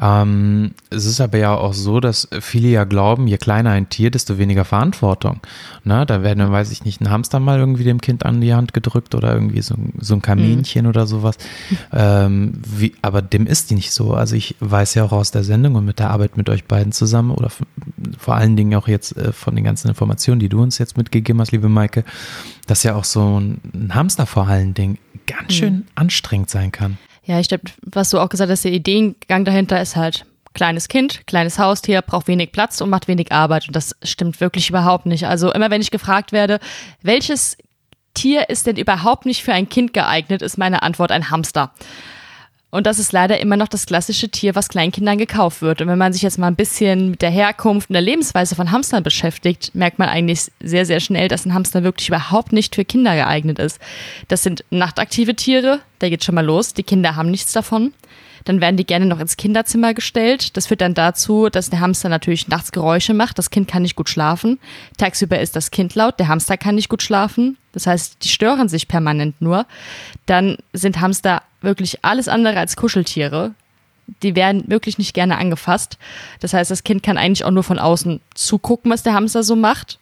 Ähm, es ist aber ja auch so, dass viele ja glauben, je kleiner ein Tier, desto weniger Verantwortung. Na, da werden, weiß ich nicht, ein Hamster mal irgendwie dem Kind an die Hand gedrückt oder irgendwie so, so ein Kaminchen mhm. oder sowas. Ähm, wie, aber dem ist die nicht so. Also ich weiß ja auch aus der Sendung und mit der Arbeit mit euch beiden zusammen oder vor allen Dingen auch jetzt äh, von den ganzen Informationen, die du uns jetzt mitgegeben hast, liebe Maike, dass ja auch so ein, Hamster vor allen Dingen ganz schön mhm. anstrengend sein kann. Ja, ich glaube, was du auch gesagt hast, der Ideengang dahinter ist halt, kleines Kind, kleines Haustier, braucht wenig Platz und macht wenig Arbeit. Und das stimmt wirklich überhaupt nicht. Also immer wenn ich gefragt werde, welches Tier ist denn überhaupt nicht für ein Kind geeignet, ist meine Antwort ein Hamster. Und das ist leider immer noch das klassische Tier, was Kleinkindern gekauft wird. Und wenn man sich jetzt mal ein bisschen mit der Herkunft und der Lebensweise von Hamstern beschäftigt, merkt man eigentlich sehr, sehr schnell, dass ein Hamster wirklich überhaupt nicht für Kinder geeignet ist. Das sind nachtaktive Tiere, da geht schon mal los. Die Kinder haben nichts davon. Dann werden die gerne noch ins Kinderzimmer gestellt. Das führt dann dazu, dass der Hamster natürlich nachts Geräusche macht. Das Kind kann nicht gut schlafen. Tagsüber ist das Kind laut. Der Hamster kann nicht gut schlafen. Das heißt, die stören sich permanent nur. Dann sind Hamster wirklich alles andere als Kuscheltiere. Die werden wirklich nicht gerne angefasst. Das heißt, das Kind kann eigentlich auch nur von außen zugucken, was der Hamster so macht.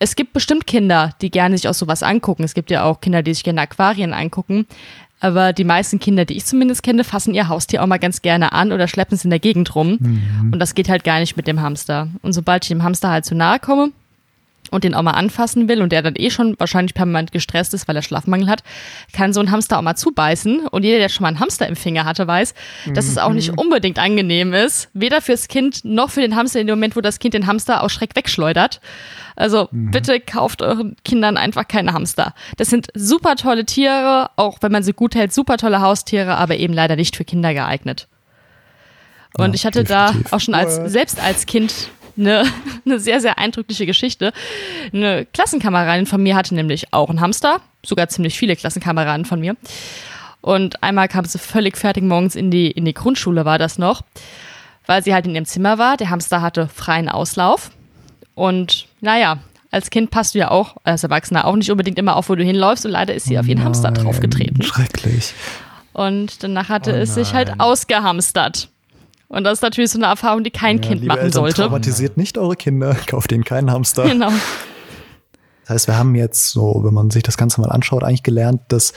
Es gibt bestimmt Kinder, die gerne sich auch sowas angucken. Es gibt ja auch Kinder, die sich gerne Aquarien angucken. Aber die meisten Kinder, die ich zumindest kenne, fassen ihr Haustier auch mal ganz gerne an oder schleppen es in der Gegend rum. Und das geht halt gar nicht mit dem Hamster. Und sobald ich dem Hamster halt zu nahe komme, und den auch mal anfassen will und der dann eh schon wahrscheinlich permanent gestresst ist, weil er Schlafmangel hat, kann so ein Hamster auch mal zubeißen. Und jeder, der schon mal einen Hamster im Finger hatte, weiß, dass es auch nicht unbedingt angenehm ist. Weder fürs Kind noch für den Hamster in dem Moment, wo das Kind den Hamster aus Schreck wegschleudert. Also bitte kauft euren Kindern einfach keine Hamster. Das sind super tolle Tiere, auch wenn man sie gut hält, super tolle Haustiere, aber eben leider nicht für Kinder geeignet. Und Ja, ich hatte definitiv. da auch schon als, selbst als Kind eine, eine sehr, sehr eindrückliche Geschichte. Eine Klassenkameradin von mir hatte nämlich auch einen Hamster, sogar ziemlich viele Klassenkameraden von mir. Und einmal kam sie völlig fertig morgens in die, in die Grundschule, war das noch, weil sie halt in ihrem Zimmer war. Der Hamster hatte freien Auslauf. Und naja, als Kind passt du ja auch, als Erwachsener auch nicht unbedingt immer auf, wo du hinläufst. Und leider ist sie auf ihren Hamster Nein, draufgetreten. Schrecklich. Und danach hatte Oh es sich halt ausgehamstert. Und das ist natürlich so eine Erfahrung, die kein Ja, Kind machen Eltern, sollte. Traumatisiert nicht eure Kinder, kauft ihnen keinen Hamster. Genau. Das heißt, wir haben jetzt so, wenn man sich das Ganze mal anschaut, eigentlich gelernt, dass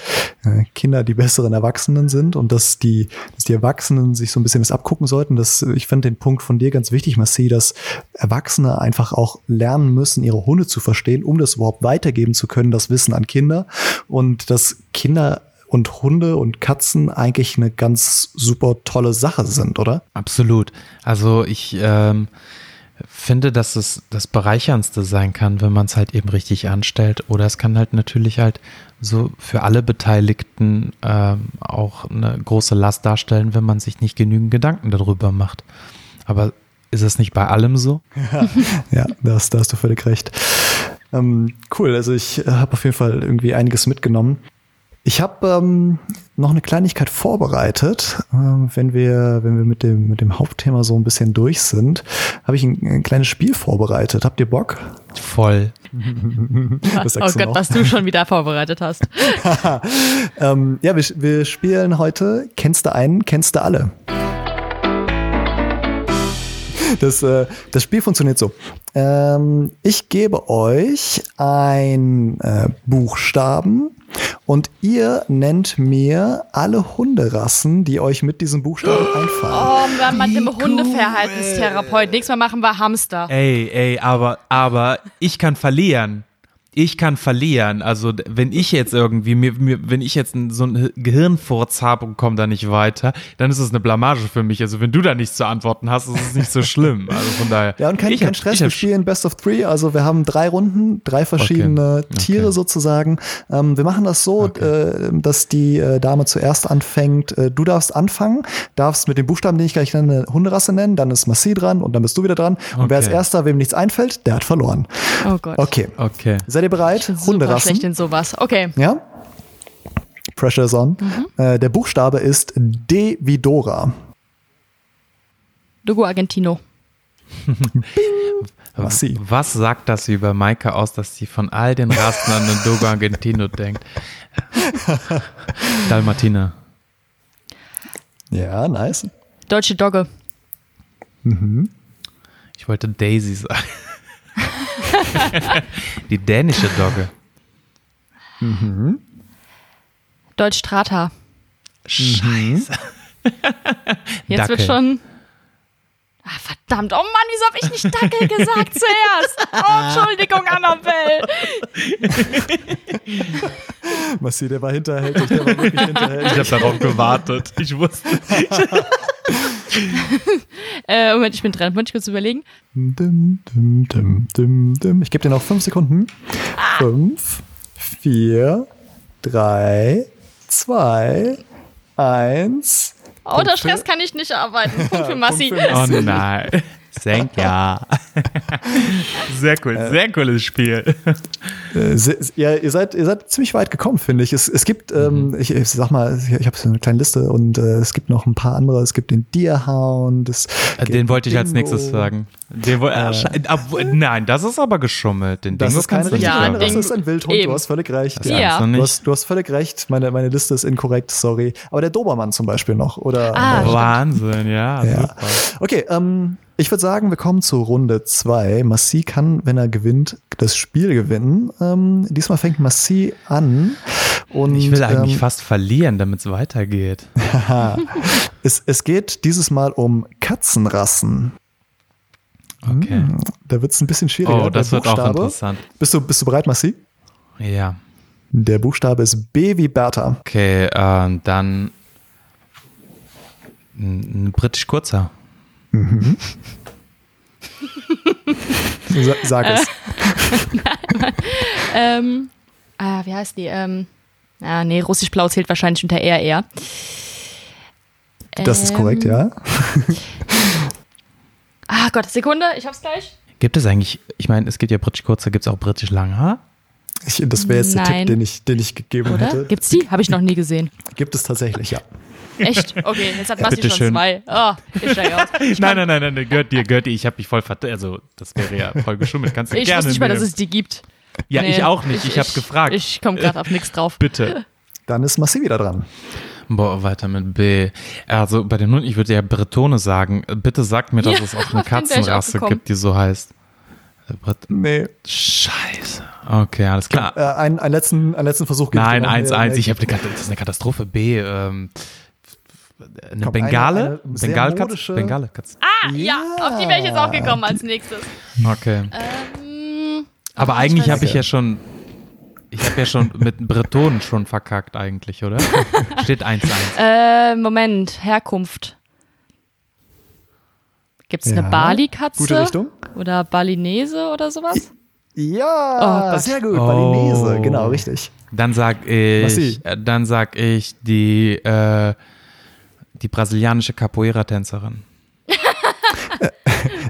äh, Kinder die besseren Erwachsenen sind und dass die, dass die Erwachsenen sich so ein bisschen was abgucken sollten. Das, ich finde den Punkt von dir ganz wichtig, Marci, dass Erwachsene einfach auch lernen müssen, ihre Hunde zu verstehen, um das überhaupt weitergeben zu können, das Wissen an Kinder. Und dass Kinder und Hunde und Katzen eigentlich eine ganz super tolle Sache sind, oder? Absolut. Also ich ähm, finde, dass es das Bereicherndste sein kann, wenn man es halt eben richtig anstellt. Oder es kann halt natürlich halt so für alle Beteiligten ähm, auch eine große Last darstellen, wenn man sich nicht genügend Gedanken darüber macht. Aber ist es nicht bei allem so? Ja, das, da hast du völlig recht. Ähm, cool, also ich äh, habe auf jeden Fall irgendwie einiges mitgenommen. Ich habe ähm, noch eine Kleinigkeit vorbereitet. Ähm, wenn wir, wenn wir mit dem, mit dem Hauptthema so ein bisschen durch sind, habe ich ein, ein kleines Spiel vorbereitet. Habt ihr Bock? Voll. Was Oh Gott, noch? was du schon wieder vorbereitet hast. ähm, ja, wir, wir spielen heute Kennst du einen, kennst du alle. Das, äh, das Spiel funktioniert so. Ähm, ich gebe euch ein äh, Buchstaben und ihr nennt mir alle Hunderassen, die euch mit diesem Buchstaben einfallen. Oh, wir haben mit dem Hundeverhaltenstherapeut. Nächstes Mal machen wir Hamster. Ey, ey, aber, aber ich kann verlieren. Ich kann verlieren. Also, wenn ich jetzt irgendwie, mir, mir, wenn ich jetzt so einen Gehirnfurz habe und komme da nicht weiter, dann ist es eine Blamage für mich. Also, wenn du da nichts zu antworten hast, ist es nicht so schlimm. Also, von daher. Ja, und kein, ich kein hab- Stress, ich wir spielen Best of Three, also wir haben drei Runden, drei verschiedene Okay. Tiere Okay. sozusagen. Ähm, wir machen das so, äh, dass die äh, Dame zuerst anfängt. Äh, du darfst anfangen, darfst mit dem Buchstaben, den ich gleich nenne, Hunderasse nennen, dann ist Massi dran und dann bist du wieder dran. Und wer als Okay. erster, wem nichts einfällt, der hat verloren. Oh Gott. Okay. Okay. Seid ihr bereit? Super schlecht in sowas. Okay. Ja? Pressure is on. Mhm. Äh, der Buchstabe ist D wie Dora. Dogo Argentino. Massi. Was sagt das über Maike aus, dass sie von all den Rassen an den Dogo Argentino denkt? Dalmatiner. Ja, nice. Deutsche Dogge. Ich wollte Daisy sagen. Die dänische Dogge. Deutsch Strata. Scheiße. Jetzt Dackel. wird schon. Ah, verdammt. Oh Mann, wieso habe ich nicht Dackel gesagt zuerst? Oh, Entschuldigung, Annabelle. Massi, der war hinterhältig, der war wirklich hinterhältig. Ich habe darauf gewartet. Ich wusste. Äh, Moment, ich bin dran. Muss ich kurz überlegen. Dim, dim, dim, dim, dim. Ich gebe dir noch fünf Sekunden. Fünf, vier, drei, zwei, eins. Oh, unter Stress kann ich nicht arbeiten. Punkt für Massi. Punkt für Oh nein. Senk ja. Sehr cool, sehr cooles Spiel. Äh, ja, ihr seid, ihr seid ziemlich weit gekommen, finde ich. Es, es gibt, ähm, ich, ich sag mal, ich, ich habe so eine kleine Liste und äh, es gibt noch ein paar andere. Es gibt den Deerhound. Es Den wollte ich als Dingo. nächstes sagen. Den äh, obwohl- nein, das ist aber geschummelt. Den Das Dingo ist keine du richtige Ja, das ist ein Wildhund, eben. du hast völlig recht. Ja. kannst du hast, du hast völlig recht, meine, meine Liste ist inkorrekt, sorry. Aber der Dobermann zum Beispiel noch. Oder Ah, äh, Wahnsinn, ja, Ja. super. Okay, ähm, ich würde sagen, wir kommen zu Runde zwei. Massi kann, wenn er gewinnt, das Spiel gewinnen. Ähm, diesmal fängt Massi an Und, Ich will eigentlich ähm, fast verlieren, damit es weitergeht. es, es geht dieses Mal um Katzenrassen. Okay. Da wird es ein bisschen schwieriger. Oh, das wird auch interessant. Bist du, bist du bereit, Massi? Ja. Der Buchstabe ist B wie Bertha. Okay, ähm, dann ein britisch kurzer. Sa sag es. Ähm, ah, wie heißt die? Ähm, ah, nee, russisch-blau zählt wahrscheinlich unter RR. Das ist korrekt, ja. Ah Gott, Sekunde, ich hab's gleich. Gibt es eigentlich, ich meine, es gibt ja britisch kurzer, gibt es auch britisch langhaar? Ich, das wäre jetzt der Nein. Tipp, den ich, den ich gegeben Oder? hätte. Gibt's die? Habe ich noch nie gesehen. Gibt es tatsächlich, ja. Echt? Okay, jetzt hat Basti schon bitteschön. zwei. Oh, ich steig aus. Nein, nein, nein, nein, nein, gehört dir, gehört dir. Ich habe mich voll vert... Also, das wäre ja voll geschummelt. Kannst du Ich gerne wusste nicht mal, dass es die gibt. Ja, Nee, ich auch nicht. Ich, habe gefragt. Ich komme gerade auf nichts drauf. Bitte. Dann ist Massi wieder dran. Boah, weiter mit B. Also bei den Hunden, ich würde ja Bretone sagen. Bitte sagt mir, dass Ja, es auch eine ich Katzenrasse gibt, die so heißt. Bret Nee. Scheiße. Okay, alles klar. Äh, einen, einen, letzten, einen letzten Versuch. ich Nein, dir noch. 1-1. Nee, Ich habe eine, das ist eine Katastrophe. B. Ähm, eine Komm, Bengale? eine- eine Bengalkatze? modische- Bengalkatze. Ah, ja, auf die wäre ich jetzt auch gekommen als nächstes. Okay. Ähm, Aber ach, eigentlich habe ich ja schon. Ich habe ja schon mit Bretonen schon verkackt, eigentlich, oder? Steht 1-1. Äh, Moment, Herkunft. Gibt es Ja, eine Bali-Katze? Gute Richtung. Oder Balinese oder sowas? Ja, Oh sehr gut. Oh. Balinese, genau, richtig. Dann sag ich, äh, dann sag ich die, äh, die brasilianische Capoeira-Tänzerin.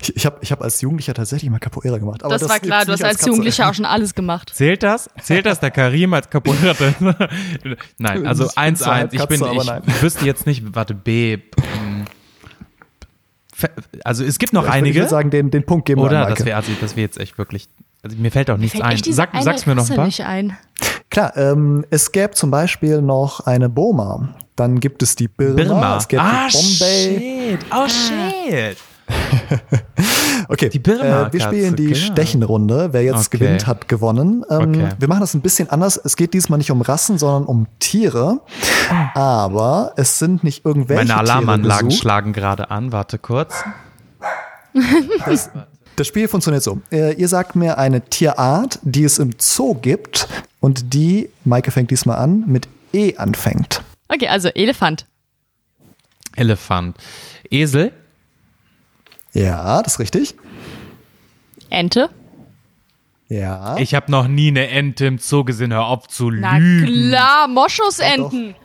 Ich, ich habe ich hab als Jugendlicher tatsächlich mal Capoeira gemacht. Aber das, war klar, du hast als Katze. Jugendlicher auch schon alles gemacht. Zählt das? Zählt das der Karim als Capoeira-Tänzer? nein, also Ich bin zwar 1-1. halb Ich bin, ich wüsste jetzt nicht, warte, B. ähm, Also es gibt noch Ja, ich würd- Ich einige. würde sagen, den, den Punkt geben wir Oder? Das wäre also, das wär jetzt echt wirklich. Also mir fällt auch nichts Fällt ein. Sag, sag's mir noch ein paar. nicht ein. Klar, ähm, es gäbe zum Beispiel noch eine Boma. Dann gibt es die Birma. Birma. Es gäbe Ah, die Bombay. shit. Oh, shit. Okay, Die Birma-Katze, äh, wir spielen die genau. Stechenrunde. Wer jetzt Okay. gewinnt, hat gewonnen. Ähm, Okay. Wir machen das ein bisschen anders. Es geht diesmal nicht um Rassen, sondern um Tiere. Aber es sind nicht irgendwelche Meine Alarmanlagen schlagen gerade an. Warte kurz. Das Spiel funktioniert so. Äh, ihr sagt mir eine Tierart, die es im Zoo gibt und die, Maike fängt diesmal an, mit E anfängt. Okay, also Elefant. Elefant. Esel. Ja, das ist richtig. Ente. Ja. Ich habe noch nie eine Ente im Zoo gesehen. Hör auf zu Na lügen. klar, Moschusenten.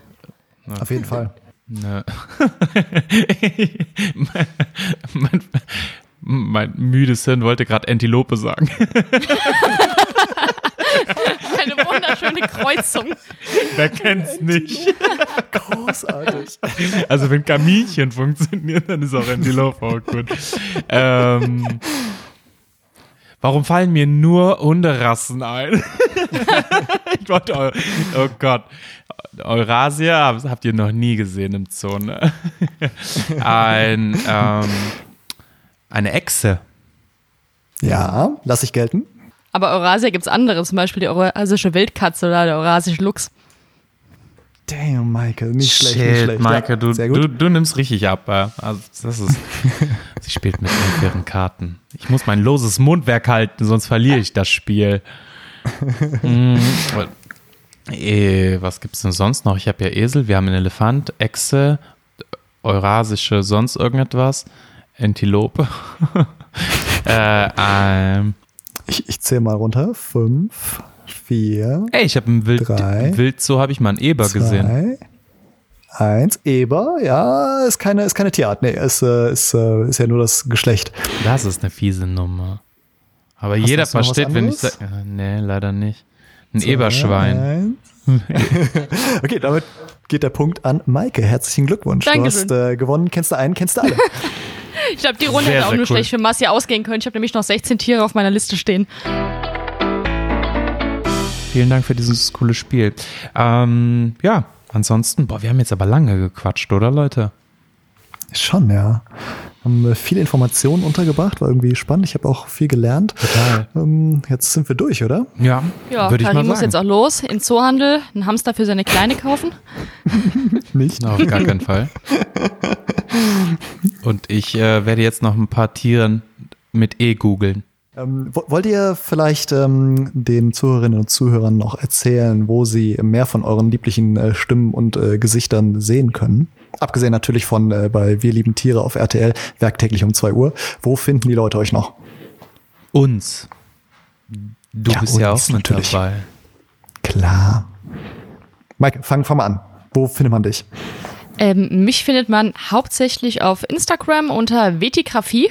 Auf jeden Fall. Ne. mein, mein, mein müdes Hirn wollte gerade Antilope sagen. Eine Kreuzung. Wer kennt's nicht? Großartig. Also wenn Kaminchen funktioniert, dann ist auch Antilope auch gut. Ähm, warum fallen mir nur Hunderassen ein? ich wollte, oh Gott, Eurasia habt ihr noch nie gesehen im Zoo, ne? Ein, ähm, eine Echse. Ja, lass ich gelten. Aber Eurasia gibt's andere, zum Beispiel die eurasische Wildkatze oder der eurasische Luchs. Damn, Michael, nicht schlecht, nicht Shit, schlecht. Maike, ja, du, du, du nimmst richtig ab. äh. Also das ist, sie spielt mit unfairen Karten. Ich muss mein loses Mundwerk halten, sonst verliere ich das Spiel. mm, eh, was gibt's denn sonst noch? Ich habe ja Esel, wir haben einen Elefant, Echse, Eurasische, sonst irgendetwas, Antilope. äh, ähm, Ich, ich zähle mal runter. Fünf, vier, ey, ich habe im Wild, Drei, Wildzoo habe ich mal einen Eber gesehen. zwei, eins. Eber, ja, ist keine, ist keine Tierart. Nee, ist, äh, ist, äh, ist ja nur das Geschlecht. Das ist eine fiese Nummer. Aber Hast- jeder versteht, wenn ich sage. Nee, leider nicht. Ein Eberschwein. Eins. okay, damit geht der Punkt an Maike. Herzlichen Glückwunsch. Dankeschön. Du hast äh, gewonnen. Kennst du einen, kennst du alle. Ich glaube, die Runde Sehr, hätte auch nur cool. schlecht für Massi ausgehen können. Ich habe nämlich noch 16 Tiere auf meiner Liste stehen. Vielen Dank für dieses coole Spiel. Ähm, ja, ansonsten, boah, wir haben jetzt aber lange gequatscht, oder Leute? Schon, ja. Haben viele Informationen untergebracht, war irgendwie spannend. Ich habe auch viel gelernt. Total. Ähm, jetzt sind wir durch, oder? Ja, Ja, würde ich mal Karim muss sagen. jetzt auch los in Zoohandel, einen Hamster für seine Kleine kaufen. Nicht? Auf gar keinen Fall. Und ich äh, werde jetzt noch ein paar Tieren mit E googeln. Ähm, wo- wollt ihr vielleicht ähm, den Zuhörerinnen und Zuhörern noch erzählen, wo sie mehr von euren lieblichen äh, Stimmen und äh, Gesichtern sehen können? Abgesehen natürlich von äh, bei Wir lieben Tiere auf RTL, werktäglich um 2 Uhr. Wo finden die Leute euch noch? Uns. Du Ja, bist ja uns auch mit natürlich. dabei. Klar. Mike, fang, fang mal an. Wo findet man dich? Ähm, mich findet man hauptsächlich auf Instagram unter Vetigraphie.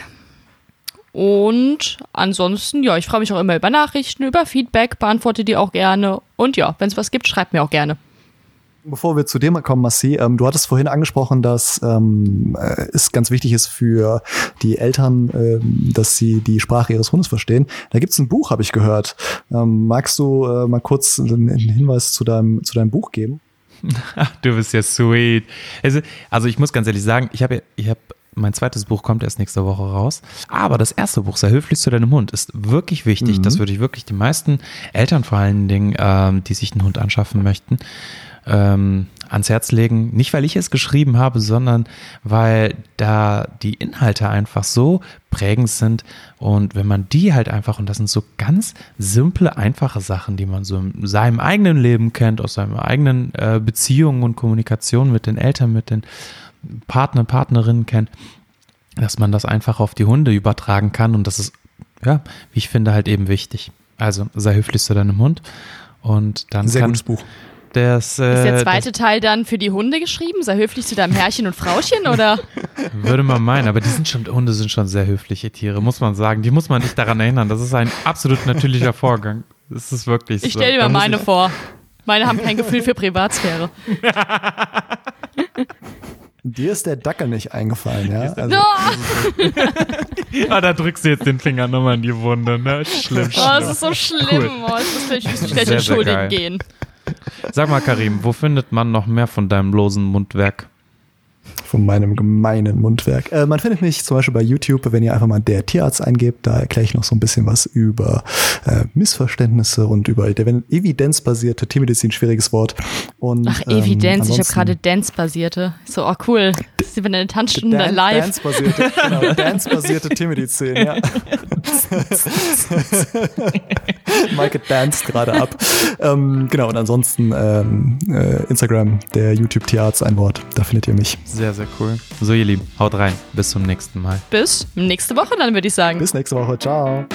Und ansonsten, ja, ich freue mich auch immer über Nachrichten, über Feedback, beantworte die auch gerne. Und ja, wenn es was gibt, schreibt mir auch gerne. Bevor wir zu dem kommen, Massi, ähm, du hattest vorhin angesprochen, dass ähm, äh, es ganz wichtig ist für die Eltern, ähm, dass sie die Sprache ihres Hundes verstehen. Da gibt's ein Buch, habe ich gehört. Ähm, magst du äh, mal kurz einen einen Hinweis zu deinem, zu deinem Buch geben? Ach, du bist ja sweet. Also, also ich muss ganz ehrlich sagen, ich habe ich habe mein zweites Buch kommt erst nächste Woche raus. Aber das erste Buch, sei höflich zu deinem Hund, ist wirklich wichtig. Das würde ich wirklich den meisten Eltern vor allen Dingen, ähm, die sich einen Hund anschaffen möchten, ähm, ans Herz legen. Nicht, weil ich es geschrieben habe, sondern weil da die Inhalte einfach so prägend sind. Und wenn man die halt einfach, und das sind so ganz simple, einfache Sachen, die man so in seinem eigenen Leben kennt, aus seinen eigenen äh, Beziehungen und Kommunikation mit den Eltern, mit den Partner, Partnerinnen kennt, dass man das einfach auf die Hunde übertragen kann. Und das ist, ja, wie ich finde, halt eben wichtig. Also sei höflich zu deinem Hund. Und dann Sehr kann gutes Buch. Das, äh, Ist der zweite Teil dann für die Hunde geschrieben? Sei höflich zu deinem Herrchen und Frauchen oder? das würde man meinen, aber die sind schon, Hunde sind schon sehr höfliche Tiere, muss man sagen. Die muss man nicht daran erinnern. Das ist ein absolut natürlicher Vorgang. Das ist wirklich Ich so. stelle dir Da meine ich- vor. Meine haben kein Gefühl für Privatsphäre. Dir ist der Dackel nicht eingefallen, ja? Also, Oh, Ah, da drückst du jetzt den Finger nochmal in die Wunde, ne? Schlimm, oh, schlimm. das ist so schlimm. Cool. Oh, ich muss ich gleich sehr entschuldigen gehen. Sag mal, Karim, wo findet man noch mehr von deinem losen Mundwerk? Von meinem gemeinen Mundwerk. Äh, man findet mich zum Beispiel bei YouTube, wenn ihr einfach mal der Tierarzt eingebt, da erkläre ich noch so ein bisschen was über äh, Missverständnisse und über evidenzbasierte Tiermedizin, schwieriges Wort. Und, Ach, ähm, Evidenz. ich habe gerade Dance-basierte. So, oh cool. Das ist eine Tanzstunde Dan- live. Dance-basierte, genau, Dance-basierte Tiermedizin, ja. Maike danced gerade ab. Ähm, genau, und ansonsten ähm, äh, Instagram, der YouTube-Tierarzt, ein Wort. Da findet ihr mich. Sehr, sehr cool. So, ihr Lieben, haut rein. Bis zum nächsten Mal. Bis nächste Woche, dann würde ich sagen. Bis nächste Woche. Ciao.